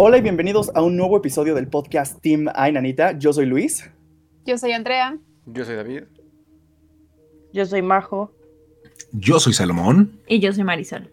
Hola y bienvenidos a un nuevo episodio del podcast Team Ay Nanita. Yo soy Luis. Yo soy Andrea. Yo soy David. Yo soy Majo. Yo soy Salomón. Y yo soy Marisol.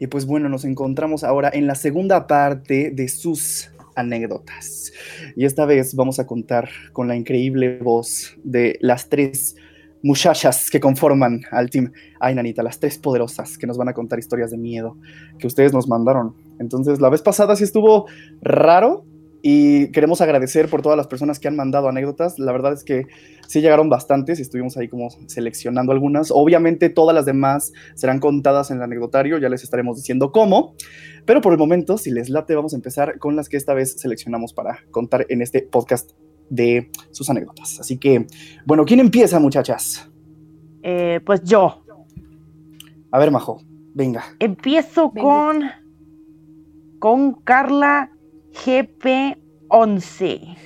Y pues bueno, nos encontramos ahora en la segunda parte de sus anécdotas. Y esta vez vamos a contar con la increíble voz de las tres muchachas que conforman al team Ay Nanita, las tres poderosas que nos van a contar historias de miedo que ustedes nos mandaron. Entonces, la vez pasada sí estuvo raro y queremos agradecer por todas las personas que han mandado anécdotas. La verdad es que sí llegaron bastantes y estuvimos ahí como seleccionando algunas. Obviamente todas las demás serán contadas en el anecdotario, ya les estaremos diciendo cómo. Pero por el momento, si les late, vamos a empezar con las que esta vez seleccionamos para contar en este podcast de sus anécdotas. Así que, bueno, ¿quién empieza, muchachas? Eh, pues yo. A ver, Majo, venga. Empiezo con con Carla GP11.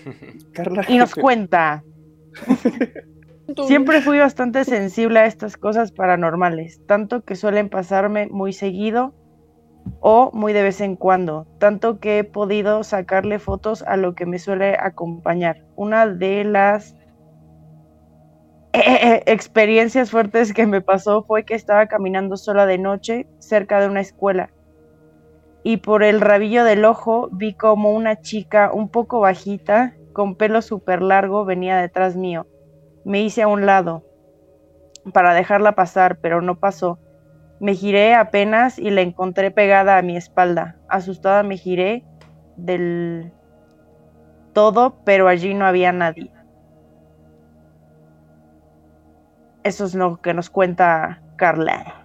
Carla y nos cuenta. Siempre fui bastante sensible a estas cosas paranormales, tanto que suelen pasarme muy seguido o muy de vez en cuando, tanto que he podido sacarle fotos a lo que me suele acompañar. Una de las eh, experiencias fuertes que me pasó fue que estaba caminando sola de noche cerca de una escuela y por el rabillo del ojo vi como una chica un poco bajita, con pelo súper largo, venía detrás mío. Me hice a un lado para dejarla pasar, pero no pasó. Me giré apenas y la encontré pegada a mi espalda. Asustada me giré del todo, pero allí no había nadie. Eso es lo que nos cuenta Carla.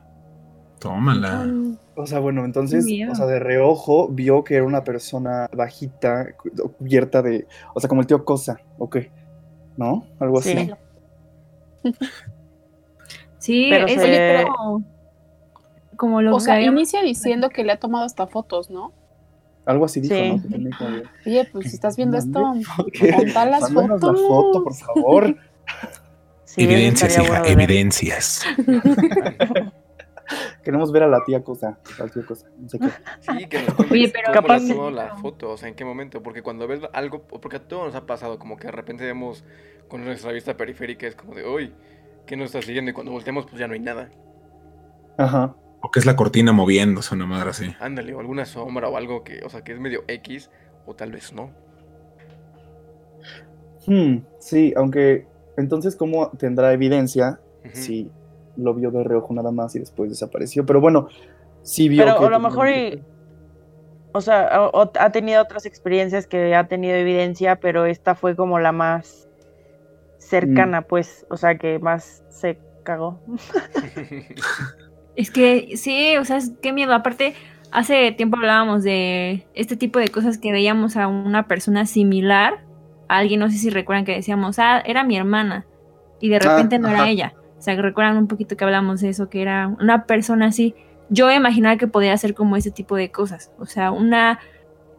Tómala. O sea, bueno, entonces, o sea, de reojo vio que era una persona bajita, cu- cubierta de, o sea, como el tío Cosa, ok, ¿no? Algo así. Sí. Pero es se- como, como lo O sea, inicia diciendo que le ha tomado hasta fotos, ¿no? Algo así dijo, Sí. ¿no? Oye, pues si estás viendo esto. Ponta las Mándanos la fotos. foto, por favor. Sí, evidencias, hija, bueno evidencias. Queremos ver a la tía Cosa, al tío Cosa, no sé qué. Sí, que nos Oye, pero- Capaz- tomó la foto, o sea, en qué momento, porque cuando ves algo, porque a todos nos ha pasado, como que de repente vemos con nuestra vista periférica, es como de, uy, ¿qué nos está siguiendo? Y cuando volteamos, pues ya no hay nada. Ajá. O que es la cortina moviéndose, una madre así. Ándale, o alguna sombra o algo que, o sea, que es medio X, o tal vez no. Hmm, sí, aunque, entonces, ¿cómo tendrá evidencia si lo vio de reojo nada más y después desapareció? Pero bueno, sí vio Pero que... a lo mejor y- O sea, o- o- ha tenido otras experiencias que ha tenido evidencia, pero esta fue como la más cercana, pues, o sea, que más se cagó. Es que sí, o sea, es- qué miedo. Aparte, hace tiempo hablábamos de este tipo de cosas que veíamos a una persona similar a alguien, no sé si recuerdan que decíamos, ah, era mi hermana, y de repente no ajá. era ella. O sea, recuerdan un poquito que hablamos de eso, que era una persona así. Yo imaginaba que podía ser como ese tipo de cosas. O sea, una.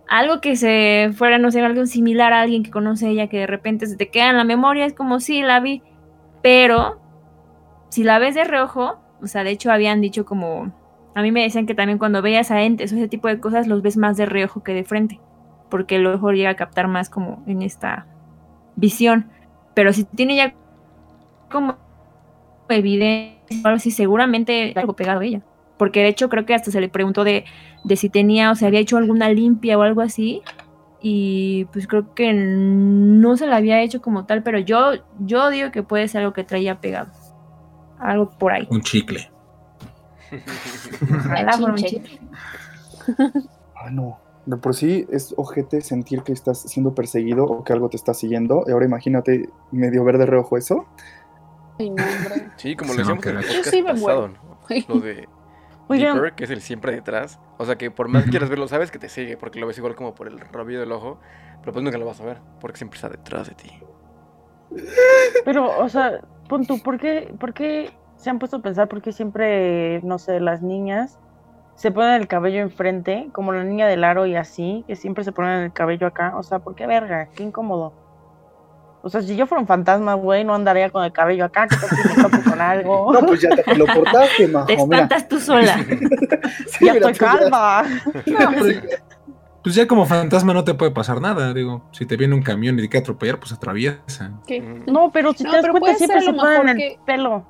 Algo que se fuera, no sé, algo similar a alguien que conoce ella, que de repente se te queda en la memoria, es como, sí, la vi. Pero, si la ves de reojo, o sea, de hecho habían dicho como. A mí me decían que también cuando veas a entes o ese tipo de cosas, los ves más de reojo que de frente. Porque el ojo llega a captar más como en esta visión. Pero si tiene ya como evidencia o así, seguramente algo pegado a ella. Porque de hecho creo que hasta se le preguntó de, de si tenía o se había hecho alguna limpia o algo así. Y pues creo que no se la había hecho como tal, pero yo, yo digo que puede ser algo que traía pegado. Algo por ahí. Un chicle. Fuera un chicle. Ah, no. De por sí es ojete sentir que estás siendo perseguido o que algo te está siguiendo. Y ahora imagínate medio ver de reojo eso. Ay, no, hombre. Sí, como Se lo decíamos en el podcast sí me pasado. ¿no? Lo de Deeper, que es el siempre detrás. O sea, que por más que quieras verlo, sabes que te sigue, porque lo ves igual como por el rabillo del ojo, pero pues nunca lo vas a ver, porque siempre está detrás de ti. pero, o sea, pon tú, ¿por qué, ¿por qué se han puesto a pensar por qué siempre, no sé, las niñas se ponen el cabello enfrente, como la niña del aro y así, que siempre se ponen el cabello acá? O sea, ¿por qué verga? Qué incómodo. O sea, si yo fuera un fantasma, güey, no andaría con el cabello acá, que con algo. No, pues ya te lo cortaste, Te majo. Mira. espantas tú sola. Sí, ya mira, estoy calva. Pues Pues ya como fantasma no te puede pasar nada, digo. Si te viene un camión y te quiere atropellar, pues atraviesa. ¿Qué? Ujú. No, pero si No, te das pero cuenta, puede siempre se ponen el que- pelo.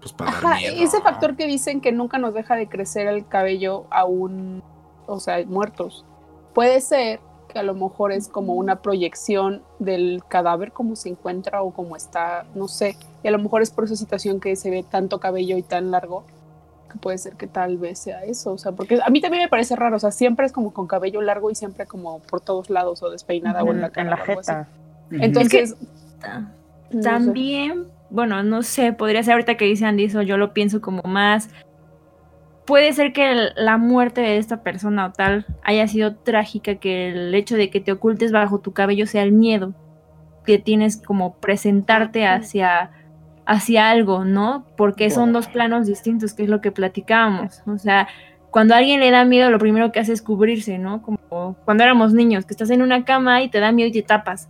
Pues para dar Ajá, miedo. ese factor que dicen que nunca nos deja de crecer el cabello aún, o sea, muertos. Puede ser que a lo mejor es como una proyección del cadáver, como se encuentra o como está, no sé. Y a lo mejor es por esa situación que se ve tanto cabello y tan largo, que puede ser que tal vez sea eso. O sea, porque a mí también me parece raro, o sea, siempre es como con cabello largo y siempre como por todos lados o despeinada o en la cara. en la. Entonces, Ta- no sé. También, bueno, no sé, podría ser ahorita que dice Andy eso, yo lo pienso como más. Puede ser que el- la muerte de esta persona o tal haya sido trágica, que el hecho de que te ocultes bajo tu cabello sea el miedo que tienes como presentarte hacia, hacia algo, ¿no? Porque son dos planos distintos, que es lo que platicábamos. O sea, cuando a alguien le da miedo, lo primero que hace es cubrirse, ¿no? Como cuando éramos niños, que estás en una cama y te da miedo y te tapas.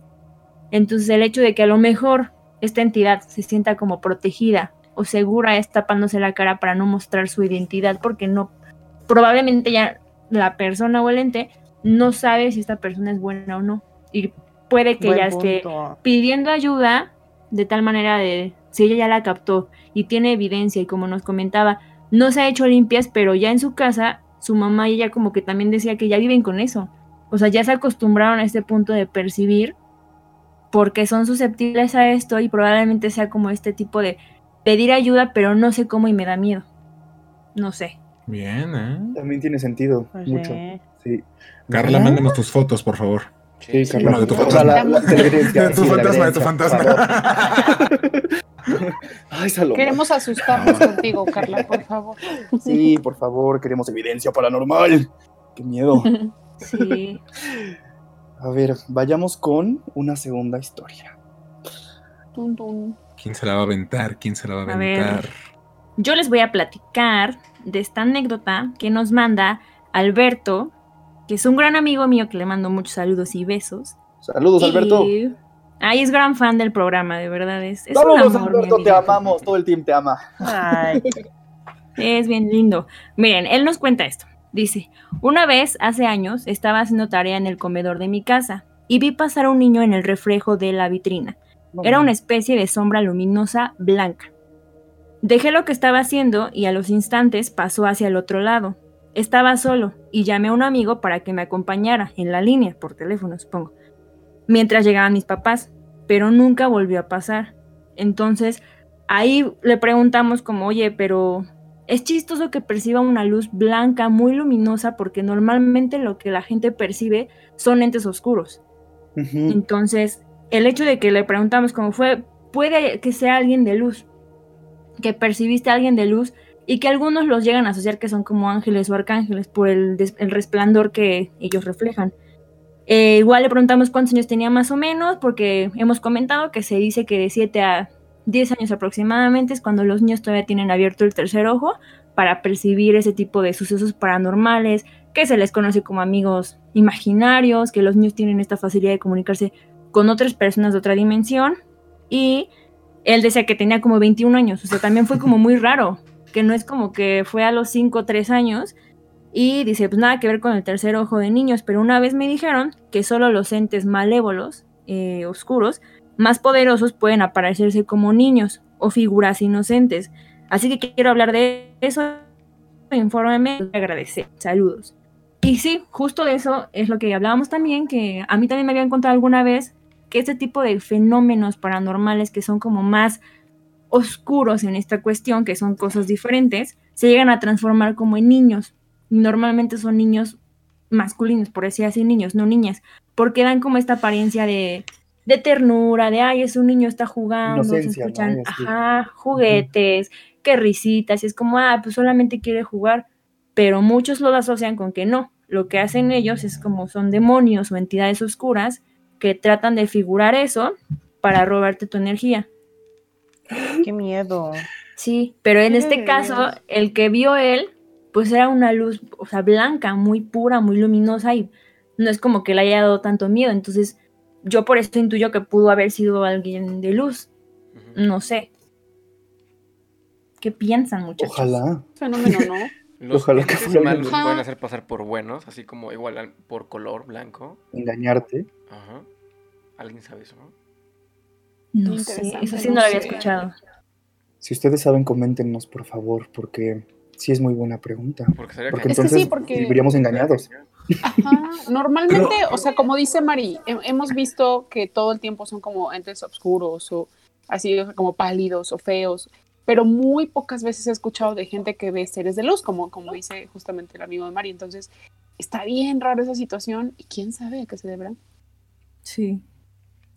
Entonces el hecho de que a lo mejor esta entidad se sienta como protegida o segura es tapándose la cara para no mostrar su identidad porque no probablemente ya la persona o el ente no sabe si esta persona es buena o no y puede que Buen ya esté pidiendo ayuda de tal manera de si ella ya la captó y tiene evidencia y como nos comentaba no se ha hecho limpias pero ya en su casa su mamá y ella como que también decía que ya viven con eso o sea ya se acostumbraron a este punto de percibir porque son susceptibles a esto y probablemente sea como este tipo de pedir ayuda pero no sé cómo y me da miedo no sé Bien, ¿eh? También tiene sentido, Pues mucho. sí. Sí. Carla, mándanos tus fotos, por favor. Sí, Sí, de tu fantasma. De tu fantasma, de tu fantasma. Ay, Salomón. Queremos asustarnos contigo, Carla, por favor. Sí, por favor, queremos evidencia paranormal. Qué miedo. sí A ver, vayamos con una segunda historia. ¿Quién se la va a aventar? ¿Quién se la va a A ver. aventar? Yo les voy a platicar de esta anécdota que nos manda Alberto, que es un gran amigo mío que le mando muchos saludos y besos. Saludos, Alberto. Ay, es gran fan del programa, de verdad. Es, es Saludos, amor, Alberto, te amamos. Todo el team te ama. Ay, Es bien lindo. Miren, él nos cuenta esto. Dice, una vez, hace años, estaba haciendo tarea en el comedor de mi casa y vi pasar a un niño en el reflejo de la vitrina. Era una especie de sombra luminosa blanca. Dejé lo que estaba haciendo y a los instantes pasó hacia el otro lado. Estaba solo y llamé a un amigo para que me acompañara en la línea, por teléfono supongo, mientras llegaban mis papás, pero nunca volvió a pasar. Entonces, ahí le preguntamos como, oye, pero es chistoso que perciba una luz blanca muy luminosa porque normalmente lo que la gente percibe son entes oscuros. Entonces, el hecho de que le preguntamos cómo fue, puede que sea alguien de luz, que percibiste a alguien de luz y que algunos los llegan a asociar que son como ángeles o arcángeles por el, resplandor que ellos reflejan. Eh, igual le preguntamos cuántos años tenía más o menos, porque hemos comentado que se dice que de 7 a 10 años aproximadamente es cuando los niños todavía tienen abierto el tercer ojo para percibir ese tipo de sucesos paranormales, que se les conoce como amigos imaginarios, que los niños tienen esta facilidad de comunicarse con otras personas de otra dimensión. Y él decía que tenía como 21 años, o sea, también fue como muy raro, que no es como que fue a los 5 o 3 años. Y dice, pues nada que ver con el tercer ojo de niños, pero una vez me dijeron que solo los entes malévolos, eh, oscuros, más poderosos pueden aparecerse como niños o figuras inocentes. Así que quiero hablar de eso. Infórmeme, agradecer. Saludos. Y sí, justo de eso es lo que hablábamos también, que a mí también me habían contado alguna vez que este tipo de fenómenos paranormales que son como más oscuros en esta cuestión, que son cosas diferentes, se llegan a transformar como en niños. Normalmente son niños masculinos, por decir así, niños, no niñas, porque dan como esta apariencia de, de ternura, de, ay, es un niño, está jugando, se escuchan, ajá, juguetes, qué risitas, y es como, ah, pues solamente quiere jugar, pero muchos lo asocian con que no, lo que hacen ellos es como son demonios o entidades oscuras que tratan de figurar eso para robarte tu energía. Qué miedo. Sí, pero en este caso, el que vio él, pues era una luz, o sea, blanca, muy pura, muy luminosa y no es como que le haya dado tanto miedo. Entonces, yo por eso intuyo que pudo haber sido alguien de luz. No sé. ¿Qué piensan, muchachos? Ojalá. Fenómeno, ¿no? Los Ojalá que malos alguien. pueden hacer pasar por buenos, así como igual al- por color blanco. Engañarte. Ajá. ¿Alguien sabe eso? no? No sé, eso sí no no lo había sé. escuchado. Si ustedes saben, coméntenos, por favor, porque sí es muy buena pregunta. Porque sería Porque Es que entonces sí, porque- viviríamos engañados. Ajá. Normalmente, o sea, como dice Mari, he- hemos visto que todo el tiempo son como entes oscuros o así como pálidos o feos, pero muy pocas veces he escuchado de gente que ve seres de luz, como, como dice justamente el amigo de Mari. Entonces, está bien raro esa situación y quién sabe a qué se deberá. Sí.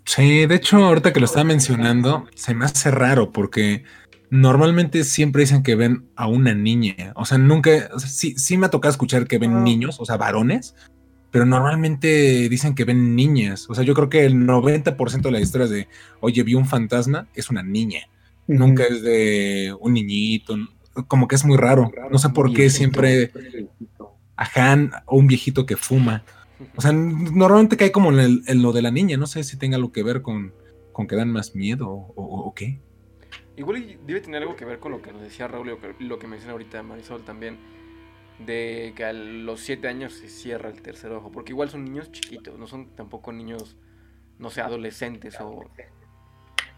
Sí, de hecho, ahorita que lo estaba mencionando, se me hace raro porque normalmente siempre dicen que ven a una niña. O sea, nunca, o sea, sí, sí me ha tocado escuchar que ven niños, o sea, varones, pero normalmente dicen que ven niñas. O sea, yo creo que el 90% de las historias de, oye, vi un fantasma, es una niña. Nunca es de un niñito, como que es muy raro. No sé por qué siempre, ajá, o un viejito que fuma. O sea, normalmente cae como en, el- en lo de la niña. No sé si tenga algo que ver con, con que dan más miedo o, o- o qué. Igual debe tener algo que ver con lo que nos decía Raúl y lo que, lo que menciona ahorita Marisol también. De que a los 7 años se cierra el tercer ojo. Porque igual son niños chiquitos, no son tampoco niños, no sé, adolescentes o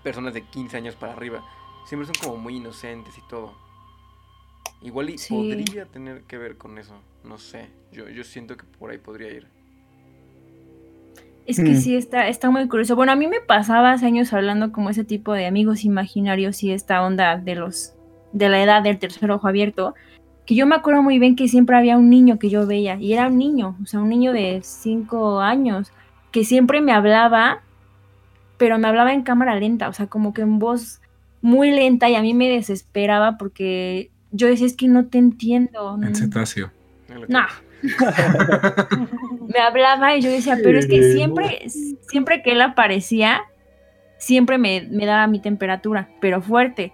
personas de 15 años para arriba. Siempre son como muy inocentes y todo. Igual y Sí. podría tener que ver con eso. No sé. Yo, yo siento que por ahí podría ir. Es que Mm. sí, está, está muy curioso. Bueno, a mí me pasaba hace años hablando como ese tipo de amigos imaginarios y esta onda de los de la edad del tercer ojo abierto, que yo me acuerdo muy bien que siempre había un niño que yo veía, y era un niño, o sea, un niño de cinco años, que siempre me hablaba, pero me hablaba en cámara lenta, o sea, como que en voz muy lenta, y a mí me desesperaba porque yo decía, es que no te entiendo. En no- cetáceo. No. me hablaba y yo decía, pero es que siempre, siempre que él aparecía, siempre me, me daba mi temperatura, pero fuerte.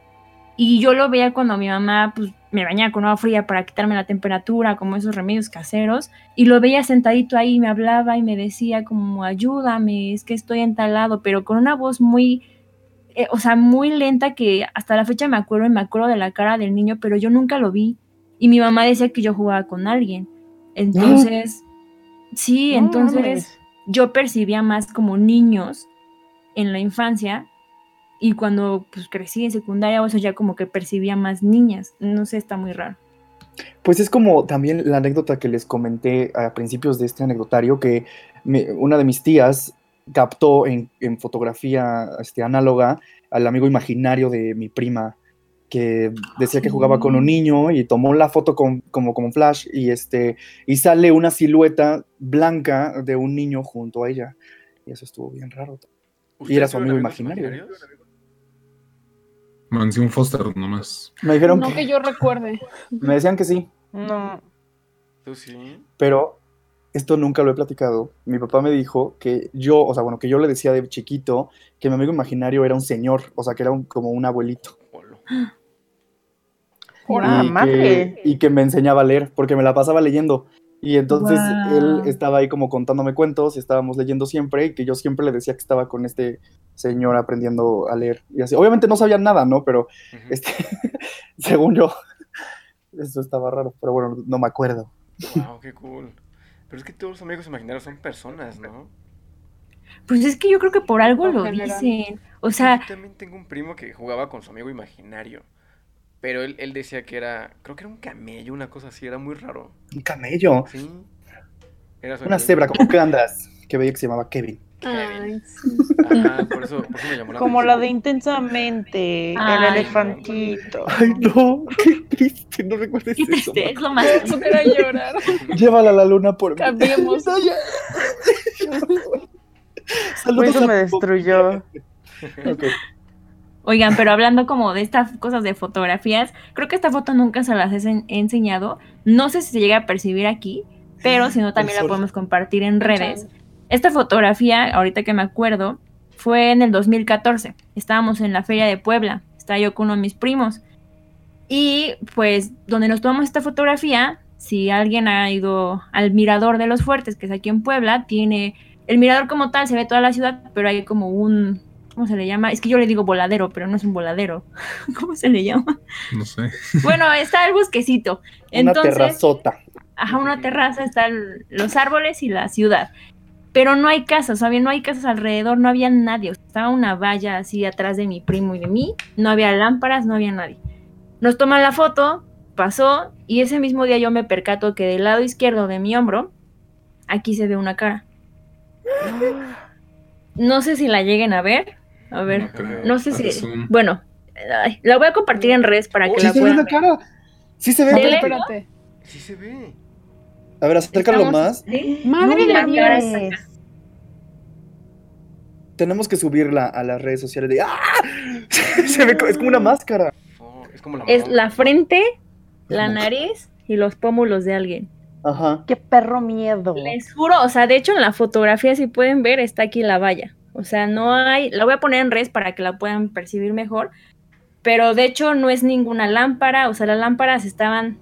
Y yo lo veía cuando mi mamá pues, me bañaba con agua fría para quitarme la temperatura, como esos remedios caseros, y lo veía sentadito ahí, me hablaba y me decía como, ayúdame, es que estoy entalado, pero con una voz muy, eh, o sea, muy lenta que hasta la fecha me acuerdo y me acuerdo de la cara del niño, pero yo nunca lo vi. Y mi mamá decía que yo jugaba con alguien. Entonces, sí, No entonces yo percibía más como niños en la infancia y cuando pues crecí en secundaria o eso ya como que percibía más niñas. No sé, está muy raro. Pues es como también la anécdota que les comenté a principios de este anecdotario, que me- una de mis tías captó en, en fotografía este, análoga al amigo imaginario de mi prima, que decía que jugaba con un niño y tomó la foto con- como, como flash y, este, y sale una silueta blanca de un niño junto a ella. Y eso estuvo bien raro. ¿Ustedes era su amigo imaginario. Mansión Foster nomás. Me dijeron No que, que yo recuerde. me decían que sí, No. ¿Tú sí? pero esto nunca lo he platicado. Mi papá me dijo que yo, o sea, bueno, que yo le decía de chiquito que mi amigo imaginario era un señor, o sea, que era un- como un abuelito. Y, madre. que, y que me enseñaba a leer, porque me la pasaba leyendo. Y entonces él estaba ahí como contándome cuentos y estábamos leyendo siempre y que yo siempre le decía que estaba con este señor aprendiendo a leer. Y así, obviamente no sabía nada, ¿no? Pero este, según yo, eso estaba raro, pero bueno, no me acuerdo. Wow, qué cool. Pero es que todos los amigos imaginarios son personas, ¿no? Pues es que yo creo que por algo lo general. dicen. O sea, Yo también tengo un primo que jugaba con su amigo imaginario. Pero él, él decía que era, creo que era un camello, una cosa así, era muy raro. Un camello, Sí. Era una cebra, como que andas, que veía que se llamaba Kevin. Ay, sí. Ajá, por eso, por eso me llamó la Como la de intensamente, el elefantito. Ay, no, qué triste, no recuerdes qué eso. triste, es lo más Eso era llorar. Llévala a la luna por mí. Cambiemos. Por eso a me destruyó. Ok. Oigan, pero hablando como de estas cosas de fotografías, creo que esta foto nunca se las he ense- he enseñado. No sé si se llega a percibir aquí, pero si no también la podemos compartir en redes. Esta fotografía, ahorita que me acuerdo, fue en el 2014. Estábamos en la feria de Puebla. Estaba yo con uno de mis primos. Y pues donde nos tomamos esta fotografía, si alguien ha ido al Mirador de los Fuertes, que es aquí en Puebla, tiene el mirador como tal, se ve toda la ciudad, pero hay como un ¿cómo se le llama? Es que yo le digo voladero, pero no es un voladero. ¿Cómo se le llama? No sé. Bueno, está el bosquecito. Una Entonces, terrazota. ajá, una terraza, están los árboles y la ciudad. Pero no hay casas, ¿sabía? No hay casas alrededor, no había nadie. o sea, estaba una valla así atrás de mi primo y de mí. No había lámparas, no había nadie. Nos toman la foto, pasó, y ese mismo día yo me percato que del lado izquierdo de mi hombro, aquí se ve una cara. No sé si la lleguen a ver. A ver, creo. no sé si. Zoom. Bueno, ay, la voy a compartir en redes para que Sí la se ve puedan ver. cara. Sí se ve. Espérate. Sí se ve. A ver, acércalo Estamos- más. ¿Sí? Madre la de Dios. Tenemos que subirla a las redes sociales de ¡Ah! Se ve es como una máscara. Oh, es como la Es la frente, la nariz y los pómulos de alguien. Ajá. Qué perro miedo. Les juro, o sea, de hecho en la fotografía, si pueden ver, está aquí la valla. O sea, no hay, la voy a poner en redes para que la puedan percibir mejor. Pero de hecho no es ninguna lámpara, o sea, las lámparas estaban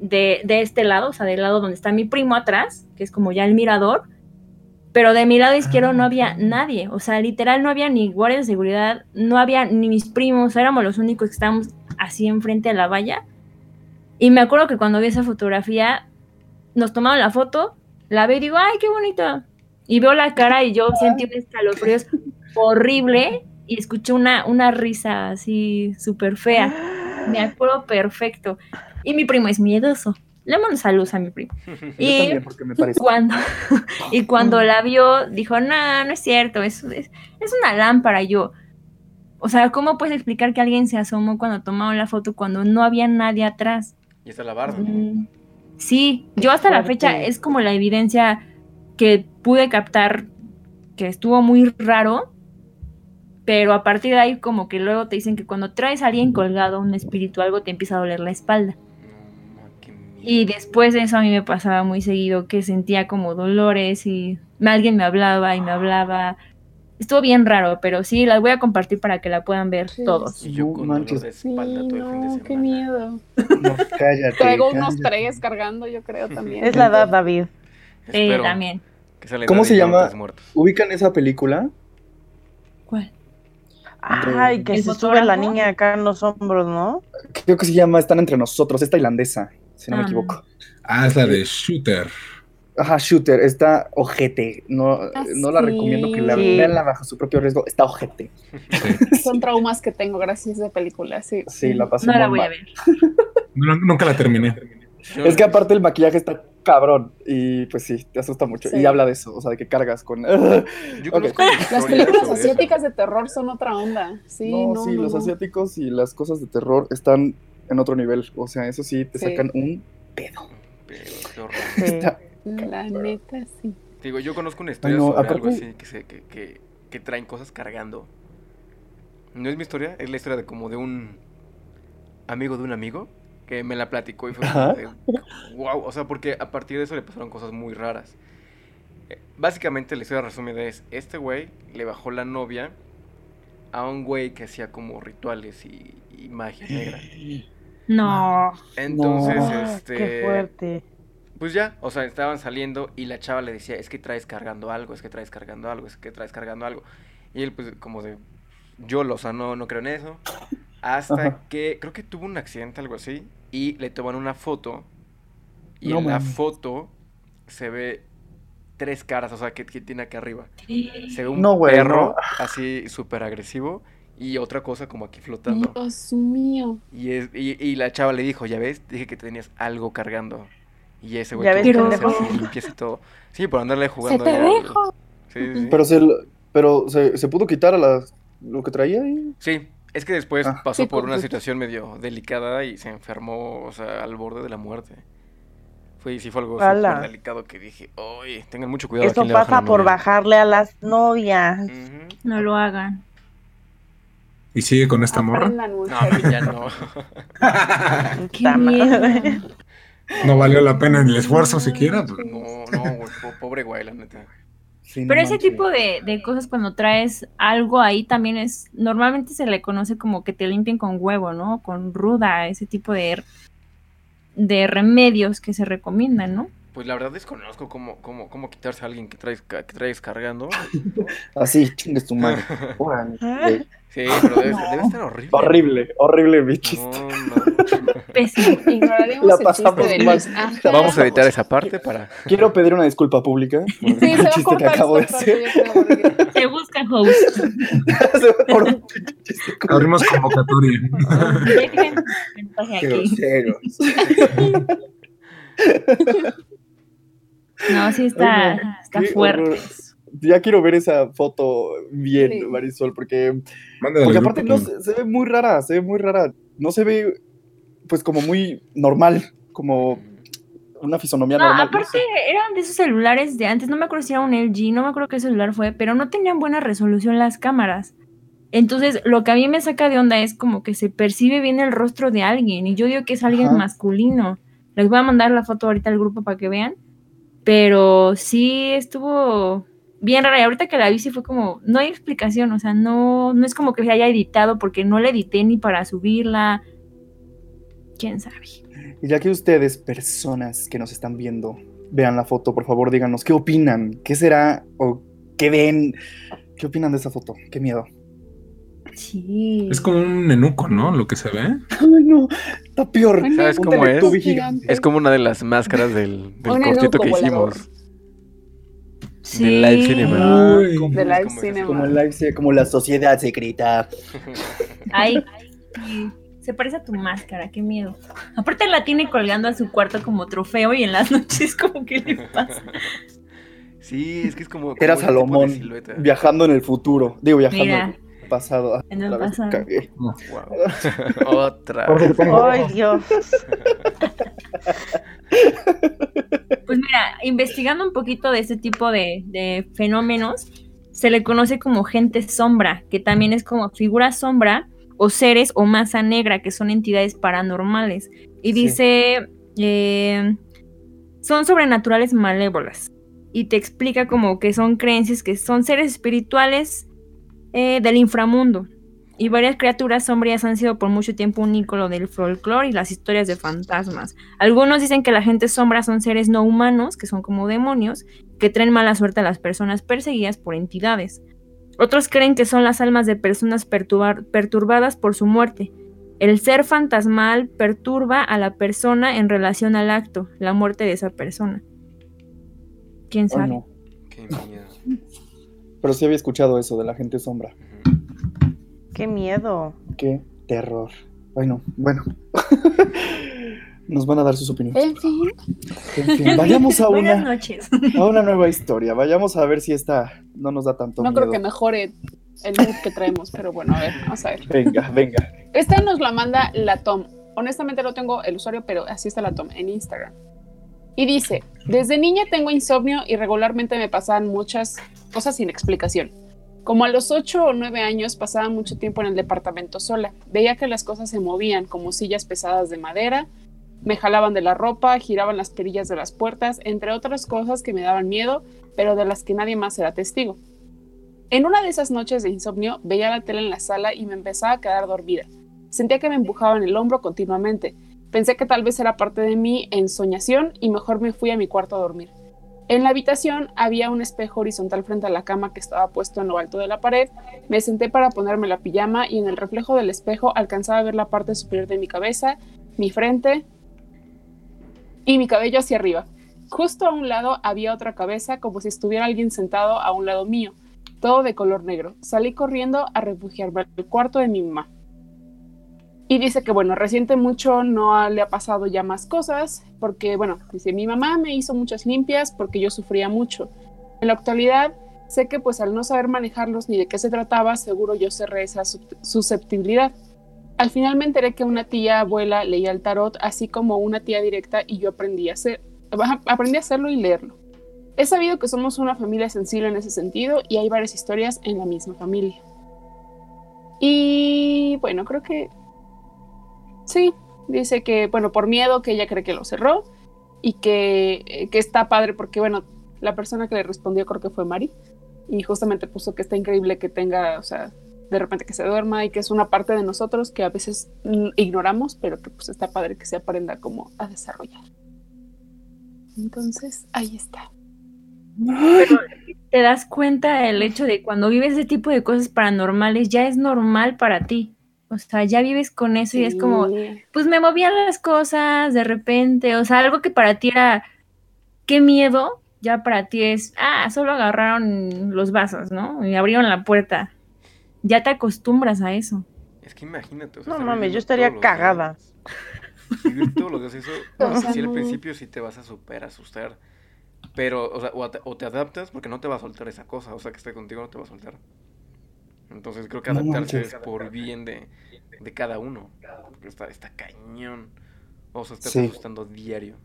de, de este lado, o sea, del lado donde está mi primo atrás, que es como ya el mirador. Pero de mi lado izquierdo no había nadie, o sea, literal no había ni guardia de seguridad, no había ni mis primos, éramos los únicos que estábamos así enfrente a la valla. Y me acuerdo que cuando vi esa fotografía, nos tomaron la foto, la veo y digo, ay, qué bonito. Y veo la cara y yo sentí un escalofrío horrible y escuché una, una risa así súper fea. Me acuerdo perfecto. Y mi primo es miedoso. Le mando saludos a mi primo. Y me cuando, y cuando la vio, dijo, no, no es cierto, es, es, es una lámpara. Y yo, o sea, ¿cómo puedes explicar que alguien se asomó cuando tomaron la foto cuando no había nadie atrás? Y está la barba. Mm, Sí, yo hasta la fecha es como la evidencia que pude captar que estuvo muy raro, pero a partir de ahí como que luego te dicen que cuando traes a alguien colgado, un espíritu, algo te empieza a doler la espalda. Y después de eso a mí me pasaba muy seguido que sentía como dolores y alguien me hablaba y me hablaba. Estuvo bien raro, pero sí, las voy a compartir para que la puedan ver Sí, todos. Y yo con manches. dolor de Sí, espalda todo el fin de no, semana. qué miedo. No, cállate. Traigo unos tres cargando, yo creo también. Es la edad, David. Sí, Espero también. Que ¿Cómo se llama? Muertos. ¿Ubican esa película? ¿Cuál? Ay, que ¿El se sube la niña acá en los hombros, ¿no? Creo que se llama Están entre nosotros. Es tailandesa, si no me Ah. equivoco. Ah, es la de Shooter. Ajá, Shooter, está ojete. No, Ah, no la sí. recomiendo que la Sí. veanla bajo su propio riesgo. Está ojete. Sí. Son traumas que tengo gracias a esa película, sí. Sí, la pasé No la voy a ver. No, nunca la terminé. Es que aparte el maquillaje está cabrón y pues sí, te asusta mucho. Sí. Y habla de eso, o sea, de que cargas con... Yo Ok. conozco una Las películas asiáticas de terror son otra onda. Sí, no, no, sí, no, los no. asiáticos y las cosas de terror están en otro nivel. O sea, eso sí, te Sí. sacan un pedo. Pero qué. Está- La neta, sí. Digo, yo conozco una historia no, sobre algo así que, se, que, que, que traen cosas cargando. No es mi historia, es la historia de como de un amigo de un amigo que me la platicó y fue de wow, o sea, porque a partir de eso le pasaron cosas muy raras. Eh, Básicamente la historia resumida es, este güey le bajó la novia a un güey que hacía como rituales y, y magia negra. No. Entonces, No. este... Qué fuerte. Pues ya, o sea, estaban saliendo y la chava le decía, es que traes cargando algo, es que traes cargando algo, es que traes cargando algo. Y él pues como de, yo, o sea, no, no creo en eso. Hasta Ajá. que, creo que tuvo un accidente, algo así, y le toman una foto. Y No en la foto se ve tres caras, o sea, que, que tiene acá arriba. Se ve un No, güey, perro no. así súper agresivo y otra cosa como aquí flotando. Dios mío. Y, es, y, y la chava le dijo, ya ves, dije que tenías algo cargando. Y ese güey tuvo que hacer y todo. Sí, por andarle Se jugando te ahí al- dejo. Sí, sí, sí. Pero, se, pero se, se pudo quitar a las- lo que traía ahí. Sí, es que después Ah. pasó Sí, por una situación medio delicada y se enfermó, o sea, al borde de la muerte. Fue, sí fue algo súper delicado que dije, oye, tengan mucho cuidado. bajan pasa por novia". bajarle a las novias. No lo hagan. ¿Y sigue con esta morra? No, ya no. Qué miedo. No valió la pena el esfuerzo siquiera. pues. No, no, pobre güey, la neta. Sí, no Pero ese tipo de, de cosas cuando traes algo ahí también es, normalmente se le conoce como que te limpien con huevo, ¿no? Con ruda, ese tipo de, de remedios que se recomiendan, ¿no? Pues la verdad desconozco cómo, cómo, cómo quitarse a alguien que traes, que traes cargando. Así, chingues tu madre. Órale. Sí, pero debe, debe estar horrible. Horrible, horrible mi chiste. No, no. Pésimo. Ignoraremos La el pasamos chiste mal. Ajá. Vamos a editar esa parte para. Quiero pedir una disculpa pública por Sí, se el chiste que acabo de hacer. Se busca host. por un chiste como- Abrimos convocatoria. Dejen mensaje aquí. groseros. No, sí está, está fuerte. horror. Ya quiero ver esa foto bien, Sí. Marisol, porque, Mándale porque aparte no, se, se ve muy rara, se ve muy rara. No se ve, pues, como muy normal, como una fisonomía No, normal. no aparte sé. eran de esos celulares de antes, no me acuerdo si era un LG, no me acuerdo qué celular fue, pero no tenían buena resolución las cámaras. Entonces, lo que a mí me saca de onda es como que se percibe bien el rostro de alguien, y yo digo que es alguien Ajá. masculino. Les voy a mandar la foto ahorita al grupo para que vean, pero sí estuvo bien rara. Y ahorita que la vi sí fue como, no hay explicación, o sea, no, no es como que se haya editado porque no la edité ni para subirla. ¿Quién sabe? Y ya que ustedes, personas que nos están viendo, vean la foto, por favor, díganos qué opinan, qué será o qué ven, qué opinan de esa foto, qué miedo. Sí. Es como un nenuco, ¿no? Lo que se ve. Ay, no, está peor. ¿Sabes cómo es? Gigante. Es como una de las máscaras del, del cortito que volador. hicimos. Sí. Del live cinema. Uy. como- De live como- cinema. como, live, la sociedad secreta. Ay, se parece a tu máscara, qué miedo. Aparte la tiene colgando a su cuarto como trofeo y en las noches como que le pasa. Sí, es que es como. Era como de Salomón viajando en el futuro. Digo, viajando Mira. Pasado. Ah, En el la vez pasado. cagué. Wow. Otra. Ay, Dios. Pues mira, investigando un poquito de este tipo de, de fenómenos, se le conoce como gente sombra, que también es como figura sombra o seres o masa negra, que son entidades paranormales. Y Sí. dice, eh, son sobrenaturales malévolas. Y te explica como que son creencias que son seres espirituales eh, del inframundo. Y varias criaturas sombrías han sido por mucho tiempo un ícono del folclore y las historias de fantasmas. Algunos dicen que la gente sombra son seres no humanos, que son como demonios, que traen mala suerte a las personas perseguidas por entidades. Otros creen que son las almas de personas perturbadas por su muerte. El ser fantasmal perturba a la persona en relación al acto, la muerte de esa persona. ¿Quién sabe? no. Qué miedo. Pero sí había escuchado eso de la gente sombra. Qué miedo. Qué terror. Ay, no. Bueno. Nos van a dar sus opiniones. En fin, En fin, vayamos a Buenas una, noches. a una nueva historia. Vayamos a ver si esta no nos da tanto no miedo. creo que mejore el mood que traemos, pero bueno, a ver, vamos a ver. Venga, venga. Esta nos la manda la Tom. Honestamente no tengo el usuario, pero así está la Tom en Instagram. Y dice, desde niña tengo insomnio y regularmente me pasaban muchas cosas sin explicación. Como a los 8 o 9 años pasaba mucho tiempo en el departamento sola. Veía que las cosas se movían como sillas pesadas de madera, me jalaban de la ropa, giraban las perillas de las puertas, entre otras cosas que me daban miedo, pero de las que nadie más era testigo. En una de esas noches de insomnio veía la tele en la sala y me empezaba a quedar dormida. Sentía que me empujaban el hombro continuamente. Pensé que tal vez era parte de mi ensoñación y mejor me fui a mi cuarto a dormir. En la habitación había un espejo horizontal frente a la cama que estaba puesto en lo alto de la pared. Me senté para ponerme la pijama y en el reflejo del espejo alcanzaba a ver la parte superior de mi cabeza, mi frente y mi cabello hacia arriba. Justo a un lado había otra cabeza como si estuviera alguien sentado a un lado mío, todo de color negro. Salí corriendo a refugiarme al cuarto de mi mamá. Y dice que, bueno, reciente mucho no le ha pasado ya más cosas, porque, bueno, dice, mi mamá me hizo muchas limpias porque yo sufría mucho. En la actualidad, sé que pues al no saber manejarlos ni de qué se trataba, seguro yo cerré esa sus- susceptibilidad. Al final me enteré que una tía abuela leía el tarot, así como una tía directa, y yo aprendí a, hacer, aprendí a hacerlo y leerlo. He sabido que somos una familia sensible en ese sentido y hay varias historias en la misma familia. Y bueno, creo que sí, dice que, bueno, por miedo que ella cree que lo cerró y que, eh, que está padre porque, bueno, la persona que le respondió creo que fue Mari y justamente puso que está increíble que tenga, o sea, de repente que se duerma y que es una parte de nosotros que a veces ignoramos, pero que pues está padre que se aprenda como a desarrollar. Entonces, ahí está. Pero te das cuenta el hecho de cuando vives ese tipo de cosas paranormales, ya es normal para ti. O sea, ya vives con eso y es como, pues me movían las cosas de repente, o sea, algo que para ti era, qué miedo, ya para ti es, ah, solo agarraron los vasos, ¿no? Y abrieron la puerta. Ya te acostumbras a eso. Es que imagínate. o sea, No mames, yo estaría cagada. Vivir todos los días eso, O sea, sí al principio sí te vas a super asustar. Pero, o sea, o te, o te adaptas porque no te va a soltar esa cosa. O sea, que esté contigo no te va a soltar. Entonces creo que No adaptarse es por bien de, de cada uno. Porque está, está cañón. O sea, estás Sí. asustando diario.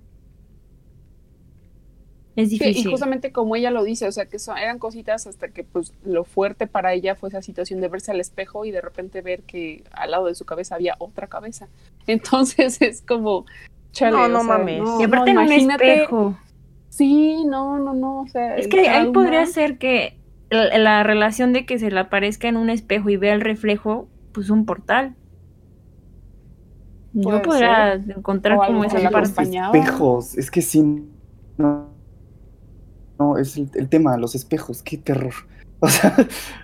Es Sí, difícil. y justamente como ella lo dice, o sea, que son, eran cositas hasta que pues lo fuerte para ella fue esa situación de verse al espejo y de repente ver que al lado de su cabeza había otra cabeza. Entonces es como, chale, No, o no sea, mames. y aparte en un espejo. Sí, no, no, no, o sea, Es que ahí podría ser que la, la relación de que se le aparezca en un espejo y vea el reflejo, pues un portal. Yo podría encontrar O como esa parte. Espejos, es que sí. No, no es el, el tema, los espejos, qué terror. O sea,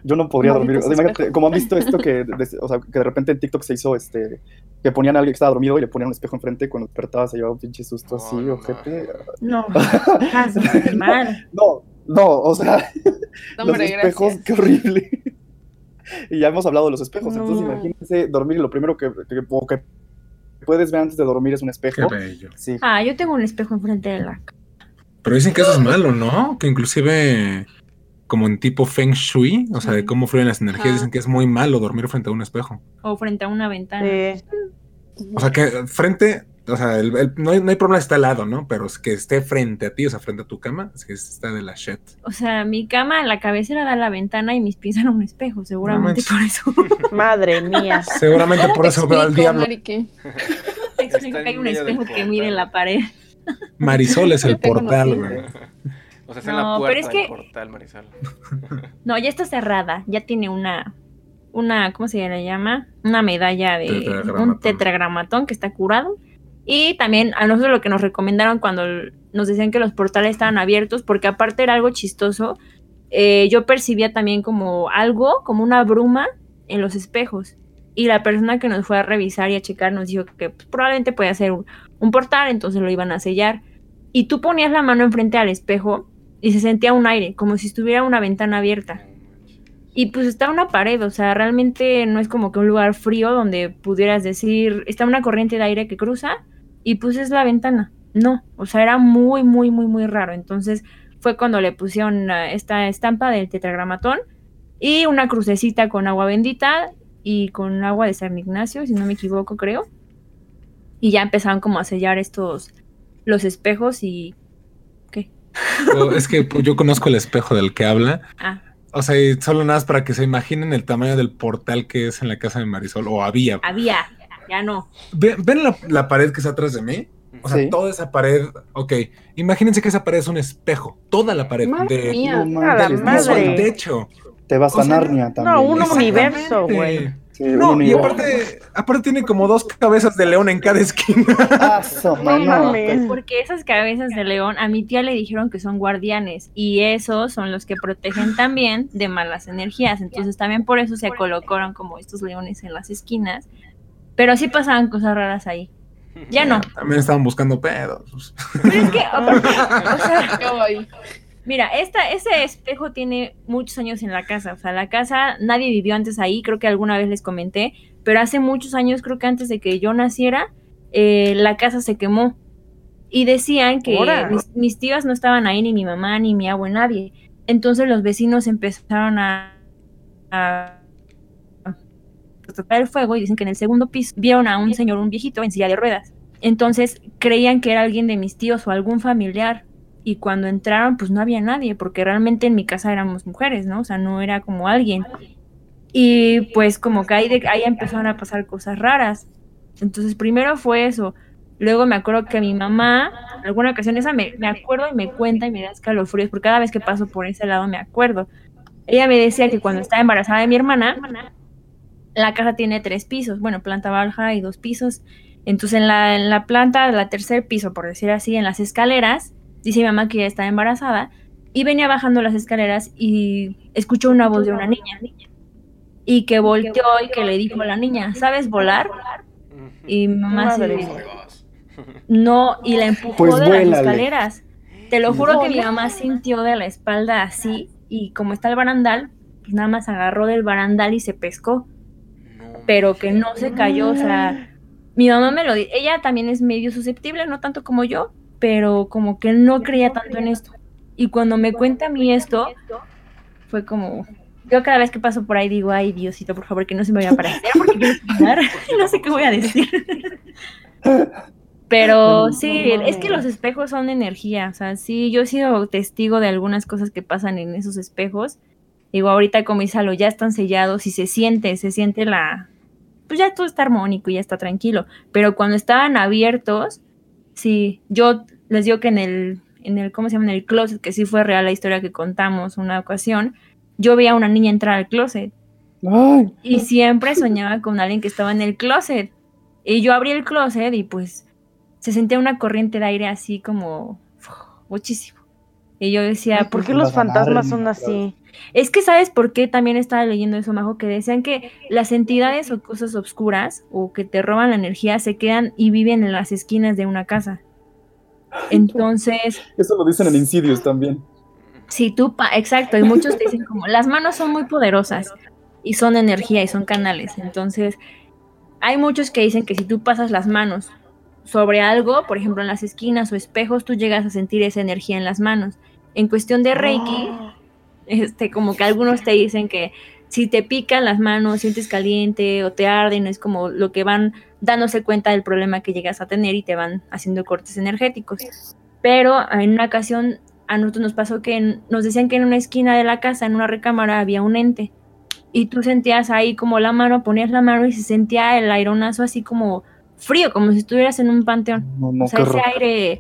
yo no podría dormir. Imagínate, como han visto esto que, de- o sea, que de repente en TikTok se hizo este, que ponían a alguien que estaba dormido y le ponían un espejo enfrente cuando despertaba se llevaba un pinche susto No, así, no ojete. No. No, no, o sea, No, los hombre, espejos, gracias. qué horrible. y ya hemos hablado de los espejos, entonces imagínense dormir y lo primero que, que, puedes ver antes de dormir es un Qué espejo. bello. Sí. Ah, yo tengo un espejo enfrente de la Pero dicen que eso es malo, ¿no? Que inclusive como en tipo Feng Shui, o sea, de cómo fluyen las energías, Ajá. dicen que es muy malo dormir frente a un espejo. o frente a una ventana. Sí. O sea, que frente, o sea, el- el- no, hay, no hay problema si está al lado, ¿no? Pero es que esté frente a ti, o sea, frente a tu cama, es que está de la shit. O sea, mi cama, la cabecera da a la ventana y mis pies a un espejo, seguramente No por eso. Madre mía. Seguramente por eso veo al diablo. Mari, que- Te explico Está que hay un espejo que la pared. Marisol es el portal, güey. O sea, está en la No, puerta pero es del portal, Marisol. No, ya está cerrada, ya tiene una, una, ¿cómo se le llama? Una medalla de Tetragramatón. un tetragramatón que está curado. Y también a nosotros lo que nos recomendaron cuando nos decían que los portales estaban abiertos, porque aparte era algo chistoso, eh, yo percibía también como algo, como una bruma en los espejos. Y la persona que nos fue a revisar y a checar nos dijo que pues, probablemente puede ser un, un portal, entonces lo iban a sellar. Y tú ponías la mano enfrente al espejo y se sentía un aire, como si estuviera una ventana abierta. Y pues está una pared, o sea, realmente no es como que un lugar frío donde pudieras decir, está una corriente de aire que cruza y pues es la ventana. No, o sea, era muy, muy, muy, muy raro. Entonces fue cuando le pusieron ah, esta estampa del tetragramatón y una crucecita con agua bendita y con agua de San Ignacio, si no me equivoco, creo. Y ya empezaron como a sellar estos, los espejos y... ¿Qué? O- Es que pues, yo conozco el espejo del que habla. Ah, O sea, y solo nada más para que se imaginen el tamaño del portal que es en la casa de Marisol, o había. había, ya no. Ve- ¿Ven la, la pared que está atrás de mí? O sea, Sí. toda esa pared, ok. Imagínense que esa pared es un espejo. Toda la pared. Madre de mía. No manches, piso al madre. techo. Te vas O a sea, Narnia también. no, un universo, güey. Un No, y universo. aparte, aparte tiene como dos cabezas de león en cada esquina. No mames. Porque esas cabezas de león, a mi tía le dijeron que son guardianes y esos son los que protegen también de malas energías. Entonces también por eso se colocaron como estos leones en las esquinas. Pero sí pasaban cosas raras ahí. Ya no. También estaban buscando pedos. Pero es que, aparte, o sea, Yo ahí. mira, esta, ese espejo tiene muchos años en la casa. O sea, la casa, nadie vivió antes ahí, creo que alguna vez les comenté, pero hace muchos años, creo que antes de que yo naciera, eh, la casa se quemó. Y decían que mis, mis tías no estaban ahí, ni mi mamá, ni mi abuelo, nadie. Entonces los vecinos empezaron a, a tocar el fuego y dicen que en el segundo piso vieron a un señor, un viejito, en silla de ruedas. Entonces creían que era alguien de mis tíos o algún familiar. Y cuando entraron, pues no había nadie, porque realmente en mi casa éramos mujeres, ¿no? O sea, no era como alguien. Y pues como que ahí, ahí empezaron a pasar cosas raras. Entonces primero fue eso. Luego me acuerdo que mi mamá, alguna ocasión, esa me, me acuerdo y me cuenta y me da escalofríos, porque cada vez que paso por ese lado me acuerdo. Ella me decía que cuando estaba embarazada de mi hermana, la casa tiene tres pisos, bueno, planta baja y dos pisos. Entonces en la, en la planta, la tercer piso, por decir así, en las escaleras, dice mi mamá que ella estaba embarazada y venía bajando las escaleras y escuchó una voz de una niña y que volteó y que le dijo a la niña, ¿sabes volar? Y mi mamá se dijo, no, y la empujó Pues de las escaleras. Te lo juro que mi mamá sintió de la espalda así y como está el barandal, pues nada más agarró del barandal y se pescó, pero que no se cayó, o sea, mi mamá me lo dijo, ella también es medio susceptible, no tanto como yo, pero como que no creía tanto en esto. Y cuando me cuenta a mí esto, fue como, yo cada vez que paso por ahí digo, ay Diosito, por favor, que no se me vaya a aparecer, porque quiero escuchar, no sé qué voy a decir. Pero sí, es que los espejos son energía, o sea, sí, yo he sido testigo de algunas cosas que pasan en esos espejos. Digo, ahorita como Isalo ya están sellados y se siente, se siente la... Pues ya todo está armónico y ya está tranquilo. Pero cuando estaban abiertos, sí, yo les digo que en el, en el, ¿cómo se llama? En el closet, que sí fue real la historia que contamos una ocasión, yo veía a una niña entrar al closet Ay, y siempre soñaba con alguien que estaba en el closet. Y yo abrí el closet y pues se sentía una corriente de aire así como uf, muchísimo. Y yo decía, ¿Por qué Vas los fantasmas son así? Es que sabes por qué también estaba leyendo eso, Majo, que decían que las entidades o cosas obscuras o que te roban la energía se quedan y viven en las esquinas de una casa. Entonces, eso lo dicen en Insidious también. si tú, pa- exacto, y muchos te dicen como, las manos son muy poderosas y son energía y son canales. Entonces, hay muchos que dicen que si tú pasas las manos sobre algo, por ejemplo en las esquinas o espejos, tú llegas a sentir esa energía en las manos. En cuestión de Reiki, este, como que algunos te dicen que si te pican las manos, sientes caliente o te arden, es como lo que van dándose cuenta del problema que llegas a tener y te van haciendo cortes energéticos. Pero en una ocasión a nosotros nos pasó que nos decían que en una esquina de la casa, en una recámara, había un ente. Y tú sentías ahí como la mano, ponías la mano y se sentía el aironazo así como frío, como si estuvieras en un panteón. No, no, O sea, ese aire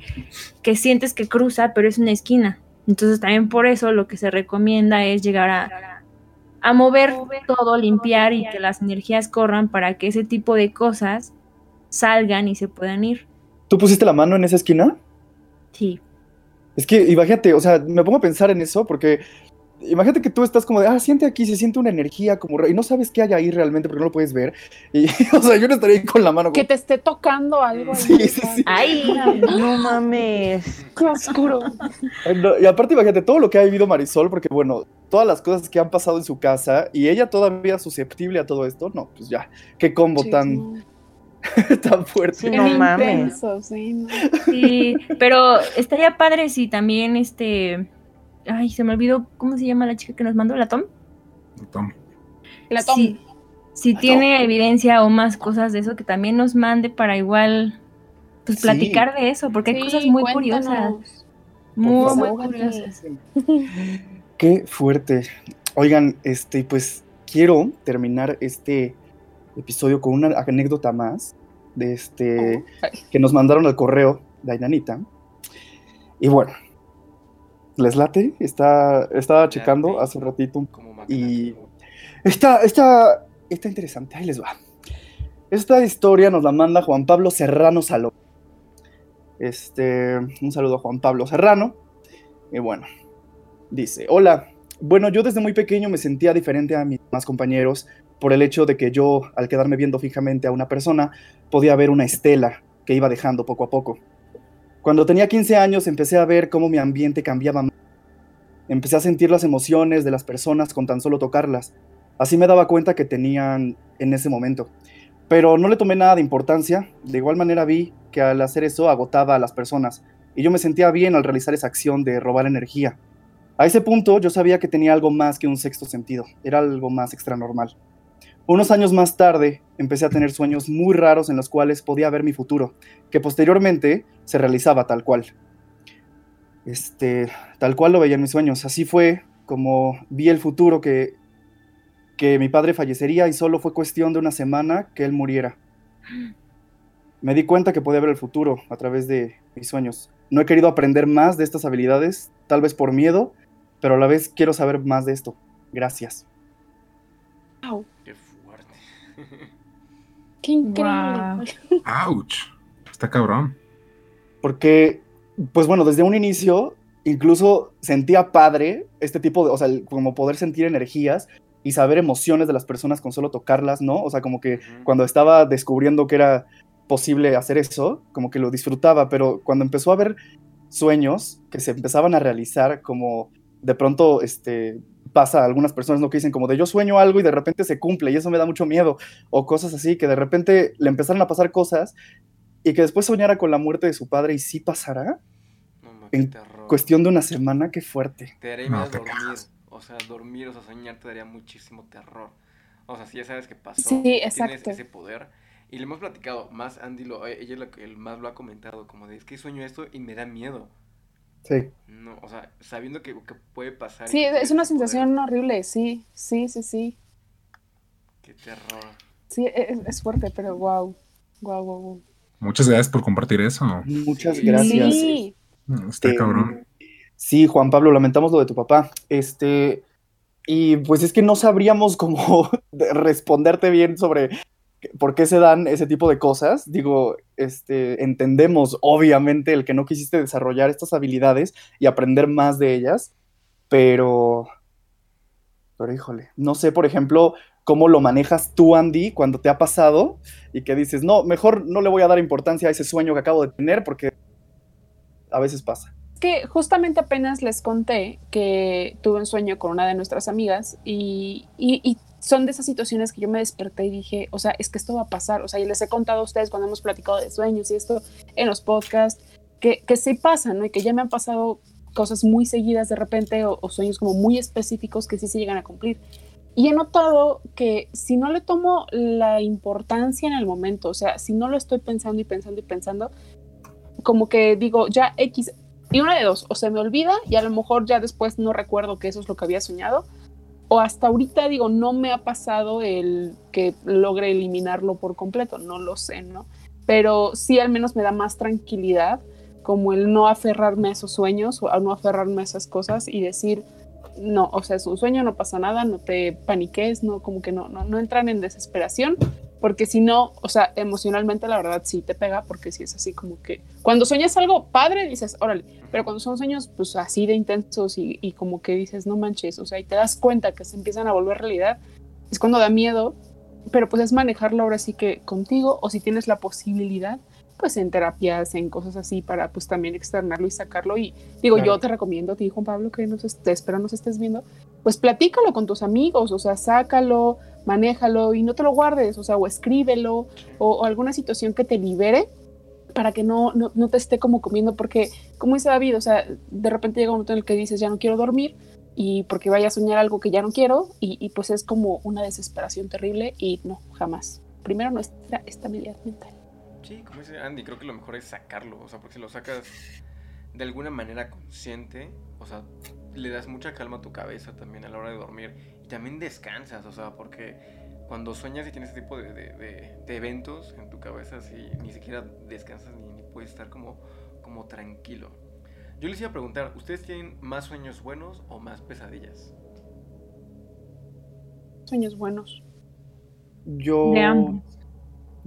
que sientes que cruza, pero es una esquina. Entonces también por eso lo que se recomienda es llegar a, a mover todo, limpiar y que las energías corran para que ese tipo de cosas salgan y se puedan ir. ¿Tú pusiste la mano en esa esquina? Sí. Es que imagínate, o sea, me pongo a pensar en eso porque imagínate que tú estás como de, ah, siente aquí, se siente una energía como, y no sabes qué hay ahí realmente porque no lo puedes ver. Y, o sea, yo no estaría ahí con la mano. Que te esté tocando algo. ahí, Sí, sí, sí. Ay, No mames. Qué oscuro. No, Y aparte, imagínate todo lo que ha vivido Marisol, porque bueno, todas las cosas que han pasado en su casa y ella todavía susceptible a todo esto, no, pues ya, qué combo Sí, tan, sí. tan fuerte. Sí, no mames. intenso, sí, no. sí, pero estaría padre si también este... Ay, se me olvidó, ¿cómo se llama la chica que nos mandó la Tom? Tom. La Tom. Si, si tiene evidencia o más cosas de eso, que también nos mande para igual pues Sí. platicar de eso, porque hay cosas muy cuéntanos. curiosas. Muy, curiosas. Qué fuerte. Oigan, este, pues quiero terminar este episodio con una anécdota más de este que nos mandaron al correo de Ainanita. Y bueno, ¿les late? Está, estaba checando hace un ratito y está, está, está interesante. Ahí les va. Esta historia nos la manda Juan Pablo Serrano Salón. Este, un saludo a Juan Pablo Serrano. Y bueno, dice, hola. Bueno, yo desde muy pequeño me sentía diferente a mis demás compañeros por el hecho de que yo, al quedarme viendo fijamente a una persona, podía ver una estela que iba dejando poco a poco. Cuando tenía 15 años empecé a ver cómo mi ambiente cambiaba. Empecé a sentir las emociones de las personas con tan solo tocarlas. Así me daba cuenta que tenían en ese momento. Pero no le tomé nada de importancia. De igual manera vi que al hacer eso agotaba a las personas. Y yo me sentía bien al realizar esa acción de robar energía. A ese punto yo sabía que tenía algo más que un sexto sentido. Era algo más extranormal. Unos años más tarde empecé a tener sueños muy raros en los cuales podía ver mi futuro, que posteriormente se realizaba tal cual. Este, tal cual lo veía en mis sueños. Así fue como vi el futuro que que mi padre fallecería y solo fue cuestión de una semana que él muriera. Me di cuenta que podía ver el futuro a través de mis sueños. No he querido aprender más de estas habilidades, tal vez por miedo, pero a la vez quiero saber más de esto. Gracias. Qué increíble. Ouch. Está cabrón. Porque pues bueno, desde un inicio incluso sentía padre este tipo de, o sea, el- como poder sentir energías y saber emociones de las personas con solo tocarlas, ¿no? O sea, como que cuando estaba descubriendo que era posible hacer eso, como que lo disfrutaba, pero cuando empezó a haber sueños que se empezaban a realizar, como de pronto, este, pasa a algunas personas, ¿no? Que dicen como de yo sueño algo y de repente se cumple y eso me da mucho miedo, o cosas así, que de repente le empezaron a pasar cosas y que después soñara con la muerte de su padre y sí pasará, No, ma, en terror. cuestión de una semana, qué fuerte. Te daría No, miedo te dormir. cagas. O sea, dormir, o sea, soñar te daría muchísimo terror. O sea, si ya sabes qué pasó, Sí, tienes exacto. ese poder. Y le hemos platicado, más Andy, lo, eh, ella es la que el más lo ha comentado, como de, es que sueño esto y me da miedo. Sí. No, o sea, sabiendo que, que puede pasar. Sí, es una poder, sensación horrible, sí, sí, sí, sí. Qué terror. Sí, es, es fuerte, pero wow. Wow, wow, wow. Muchas gracias por compartir eso. Muchas gracias. Sí, Está Eh, cabrón. Sí, Juan Pablo, lamentamos lo de tu papá. Este, y pues es que no sabríamos cómo de- responderte bien sobre por qué se dan ese tipo de cosas. Digo, este, entendemos obviamente el que no quisiste desarrollar estas habilidades y aprender más de ellas, pero, pero híjole, no sé, por ejemplo, cómo lo manejas tú, Andy, cuando te ha pasado y que dices, no, mejor no le voy a dar importancia a ese sueño que acabo de tener porque a veces pasa. Es que justamente apenas les conté que tuve un sueño con una de nuestras amigas y, y- y son de esas situaciones que yo me desperté y dije, o sea, es que esto va a pasar. O sea, y les he contado a ustedes cuando hemos platicado de sueños y esto en los podcasts, que, que sí pasan, ¿no? Y que ya me han pasado cosas muy seguidas de repente o, o sueños como muy específicos que sí se llegan a cumplir. Y he notado que si no le tomo la importancia en el momento, o sea, si no lo estoy pensando y pensando y pensando, como que digo, ya X, y una de dos, o se me olvida y a lo mejor ya después no recuerdo que eso es lo que había soñado, o hasta ahorita digo, no me ha pasado el que logre eliminarlo por completo, no lo sé, ¿no? Pero sí al menos me da más tranquilidad como el no aferrarme a esos sueños o no aferrarme a esas cosas y decir, no, o sea, es un sueño, no pasa nada, no te paniques, no, como que no, no, no entran en desesperación, porque si no, o sea, emocionalmente la verdad sí te pega, porque si es así como que cuando sueñas algo padre dices, órale, pero cuando son sueños pues así de intensos y, y como que dices, no manches, o sea, y te das cuenta que se empiezan a volver realidad, es cuando da miedo, pero pues es manejarlo ahora sí que contigo, o si tienes la posibilidad, pues en terapias, en cosas así, para pues también externarlo y sacarlo. Y digo, Claro. yo te recomiendo ti, Juan Pablo, que nos estés, espero nos estés viendo, pues platícalo con tus amigos, o sea, sácalo, manéjalo y no te lo guardes, o sea, o escríbelo, o, alguna situación que te libere para que no, no, no te esté como comiendo, porque como dice David, o sea, de repente llega un momento en el que dices, ya no quiero dormir, y porque vaya a soñar algo que ya no quiero, y, y pues es como una desesperación terrible, y no, jamás. Primero nuestra estabilidad mental. Sí, como dice Andy, creo que lo mejor es sacarlo. O sea, porque si lo sacas de alguna manera consciente, o sea, le das mucha calma a tu cabeza también a la hora de dormir. Y también descansas, o sea, porque cuando sueñas y tienes ese tipo de, de- de- de eventos en tu cabeza, así, ni siquiera descansas ni, ni puedes estar como, como tranquilo. Yo les iba a preguntar, ¿ustedes tienen más sueños buenos o más pesadillas? Sueños buenos. Yo, De ambos.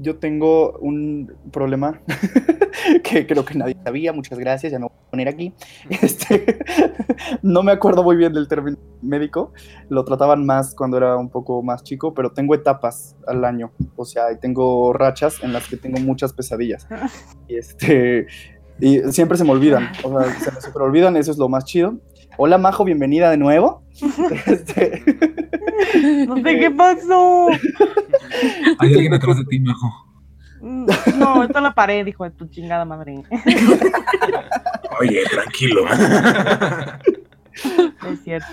Yo tengo un problema que creo que nadie sabía. Muchas gracias, ya me voy a poner aquí. Este, no me acuerdo muy bien del término médico. Lo trataban más cuando era un poco más chico, pero tengo etapas al año. O sea, tengo rachas en las que tengo muchas pesadillas. Y este. Y siempre se me olvidan, o sea, se me super olvidan, eso es lo más chido. Hola Majo, bienvenida de nuevo. Este, No sé qué pasó. Hay alguien atrás de ti, Majo. No, está en la pared, hijo de tu chingada madre. Oye, tranquilo. Es cierto.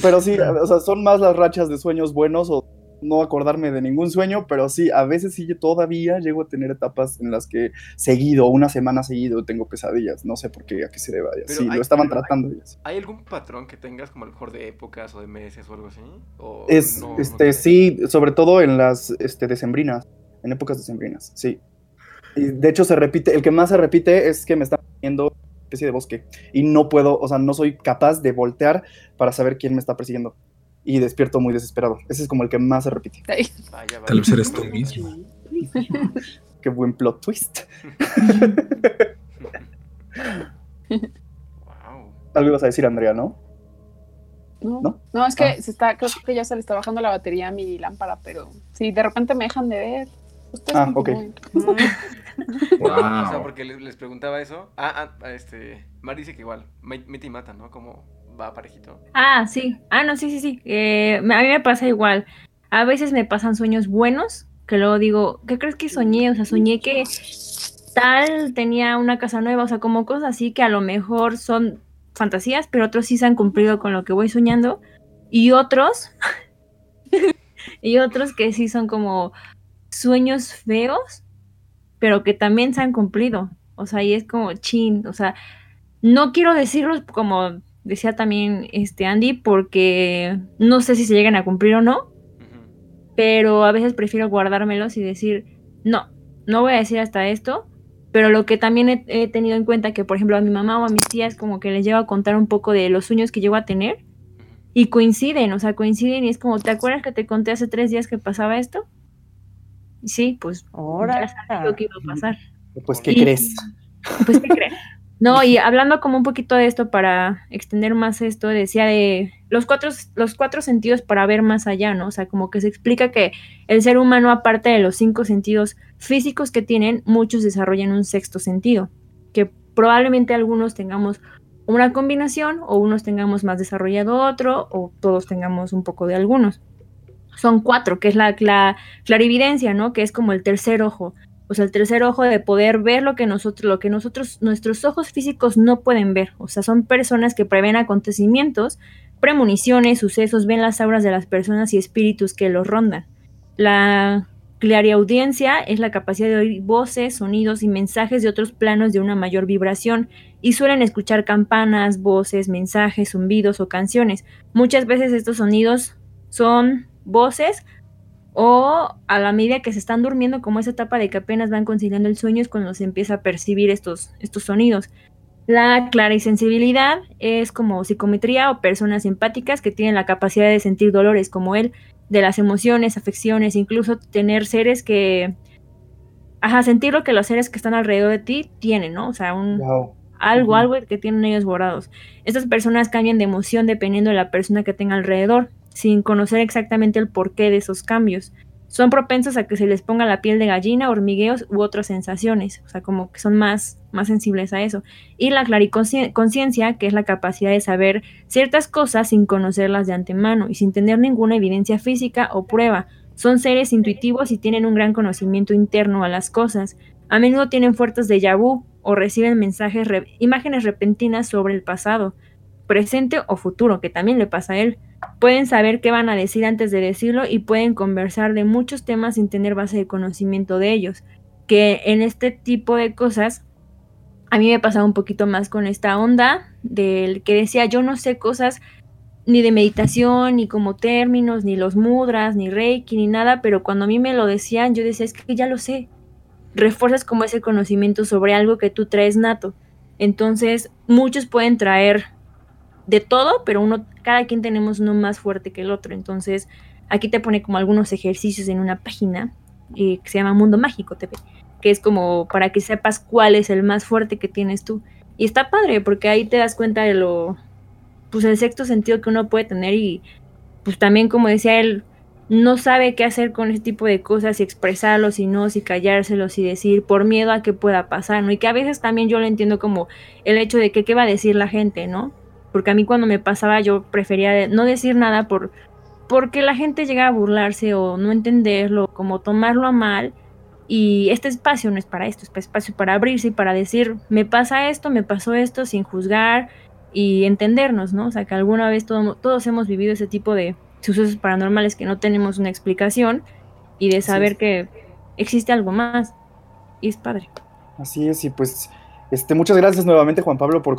Pero sí, o sea, son más las rachas de sueños buenos o no acordarme de ningún sueño, pero sí, a veces sí yo todavía llego a tener etapas en las que seguido, una semana seguido, tengo pesadillas. No sé por qué, a qué se deba. Sí, hay- lo estaban pero tratando. ¿Hay algún patrón que tengas como a lo mejor de épocas o de meses o algo así? ¿O Es, no- este, sí, sobre todo en las este, decembrinas, en épocas decembrinas, sí. Y de hecho se repite, el que más se repite es que me están viendo especie de bosque y no puedo, o sea, no soy capaz de voltear para saber quién me está persiguiendo y despierto muy desesperado. Ese es como el que más se repite. Ay, Vaya, vaya. Tal vez eres tú mismo. Qué buen plot twist. Wow. Algo ibas a decir, Andrea, ¿no? No, ¿No? no, es que Ah. se está, creo que ya se le está bajando la batería a mi lámpara, pero si de repente me dejan de ver, ustedes Ah, ok. continúen. O sea, porque les, preguntaba eso. Ah, ah, este. Mar dice que igual. Mete y mata, ¿no? Como va parejito. Ah, sí. Ah, no, sí, sí, sí. Eh, a mí me pasa igual. A veces me pasan sueños buenos, que luego digo, ¿qué crees que soñé? O sea, soñé que tal tenía una casa nueva, o sea, como cosas así que a lo mejor son fantasías, pero otros sí se han cumplido con lo que voy soñando. Y otros, y otros que sí son como sueños feos, pero que también se han cumplido. O sea, y es como chin, o sea, no quiero decirlos como decía también este Andy, porque no sé si se llegan a cumplir o no, pero a veces prefiero guardármelos y decir, no, no voy a decir hasta esto, pero lo que también he, he tenido en cuenta que, por ejemplo, a mi mamá o a mis tías como que les llevo a contar un poco de los sueños que llego a tener y coinciden, o sea, coinciden y es como, ¿te acuerdas que te conté hace tres días que pasaba esto? Sí, pues Ahora. lo que iba a pasar. Pues, ¿qué Y- crees? Pues, ¿qué crees? No, y hablando como un poquito de esto para extender más esto, decía de los cuatro, los cuatro sentidos para ver más allá, ¿no? O sea, como que se explica que el ser humano, aparte de los cinco sentidos físicos que tienen, muchos desarrollan un sexto sentido, que probablemente algunos tengamos una combinación o unos tengamos más desarrollado otro o todos tengamos un poco de algunos. Son cuatro, que es la, la clarividencia, ¿no? Que es como el tercer ojo o sea, el tercer ojo de poder ver lo que nosotros, lo que nosotros, nuestros ojos físicos no pueden ver. O sea, son personas que prevén acontecimientos, premoniciones, sucesos, ven las auras de las personas y espíritus que los rondan. La clariaudiencia es la capacidad de oír voces, sonidos y mensajes de otros planos de una mayor vibración y suelen escuchar campanas, voces, mensajes, zumbidos o canciones. Muchas veces estos sonidos son voces o a la medida que se están durmiendo, como esa etapa de que apenas van conciliando el sueño, es cuando se empieza a percibir estos, estos sonidos. La clarisensibilidad es como psicometría o personas empáticas que tienen la capacidad de sentir dolores como él, de las emociones, afecciones, incluso tener seres que... Ajá, sentir lo que los seres que están alrededor de ti tienen, ¿no? O sea, un, Wow. algo, algo que tienen ellos borrados. Estas personas cambian de emoción dependiendo de la persona que tenga alrededor, sin conocer exactamente el porqué de esos cambios. Son propensos a que se les ponga la piel de gallina, hormigueos u otras sensaciones, o sea, como que son más, más sensibles a eso. Y la clariconciencia, que es la capacidad de saber ciertas cosas sin conocerlas de antemano y sin tener ninguna evidencia física o prueba. Son seres intuitivos y tienen un gran conocimiento interno a las cosas. A menudo tienen fuertes de vu o reciben mensajes, re- imágenes repentinas sobre el pasado, presente o futuro, que también le pasa a él. Pueden saber qué van a decir antes de decirlo y pueden conversar de muchos temas sin tener base de conocimiento de ellos. Que en este tipo de cosas, a mí me pasaba un poquito más con esta onda del que decía yo no sé cosas ni de meditación, ni como términos, ni los mudras, ni reiki, ni nada, pero cuando a mí me lo decían, yo decía, es que ya lo sé. Refuerzas como ese conocimiento sobre algo que tú traes nato. Entonces, muchos pueden traer de todo, pero uno, cada quien tenemos uno más fuerte que el otro. Entonces, aquí te pone como algunos ejercicios en una página eh, que se llama Mundo Mágico TV, que es como para que sepas cuál es el más fuerte que tienes tú. Y está padre, porque ahí te das cuenta de lo, pues el sexto sentido que uno puede tener y pues también como decía él, no sabe qué hacer con ese tipo de cosas, si expresarlos, si no, si callárselos y decir por miedo a que pueda pasar, ¿no? Y que a veces también yo lo entiendo como el hecho de que qué va a decir la gente, ¿no? Porque a mí cuando me pasaba yo prefería no decir nada por porque la gente llega a burlarse o no entenderlo, como tomarlo a mal. Y este espacio no es para esto, es pa- espacio para abrirse y para decir, me pasa esto, me pasó esto, sin juzgar y entendernos, ¿no? O sea, que alguna vez todo- todos hemos vivido ese tipo de sucesos paranormales que no tenemos una explicación y de saber que existe algo más. Y es padre. Así es, y pues, este, muchas gracias nuevamente, Juan Pablo, por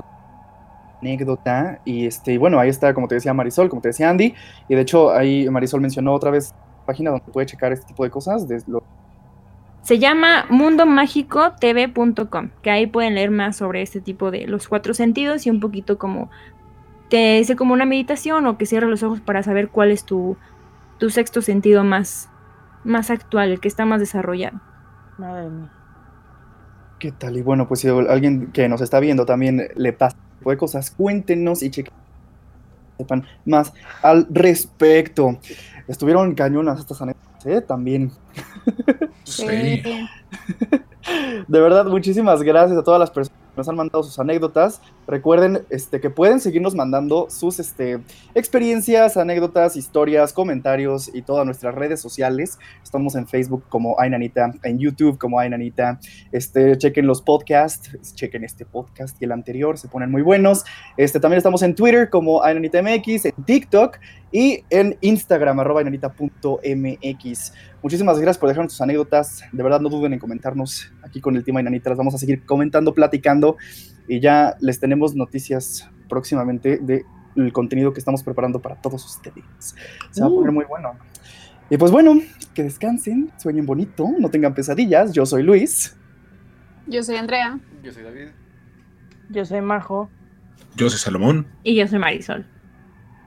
anécdota. Y este, y bueno, ahí está, como te decía Marisol, como te decía Andy, y de hecho ahí Marisol mencionó otra vez la página donde puede checar este tipo de cosas. De lo, Se llama mundomagicotv.com, que ahí pueden leer más sobre este tipo de los cuatro sentidos y un poquito como te dice como una meditación o que cierres los ojos para saber cuál es tu, tu sexto sentido más, más actual, el que está más desarrollado. Madre mía. ¿Qué tal? Y bueno, pues si alguien que nos está viendo también le pasa tipo de cosas, cuéntenos y chequen sepan más al respecto. Estuvieron cañonas estas anécdotas, ¿eh? También. Sí. De verdad, muchísimas gracias a todas las personas que nos han mandado sus anécdotas. Recuerden este, que pueden seguirnos mandando sus este, experiencias, anécdotas, historias, comentarios y todas nuestras redes sociales. Estamos en Facebook como Ainanita, en YouTube como Ainanita. Este, chequen los podcasts, chequen este podcast y el anterior, se ponen muy buenos. Este, también estamos en Twitter como Ainanita MX, en TikTok y en Instagram, arroba ainanita.mx. Muchísimas gracias por dejarnos sus anécdotas. De verdad, no duden en comentarnos aquí con el Team Ainanita. Las vamos a seguir comentando, platicando y ya les tenemos noticias próximamente del contenido que estamos preparando para todos ustedes. Se va a poner muy bueno. Y pues bueno, que descansen, sueñen bonito, no tengan pesadillas. Yo soy Luis. Yo soy Andrea. Yo soy David. Yo soy Majo. Yo soy Salomón. Y yo soy Marisol.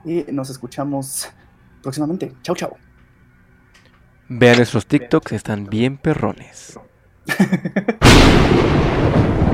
Y nos escuchamos próximamente. Chau, chau. Vean nuestros TikToks, están bien perrones.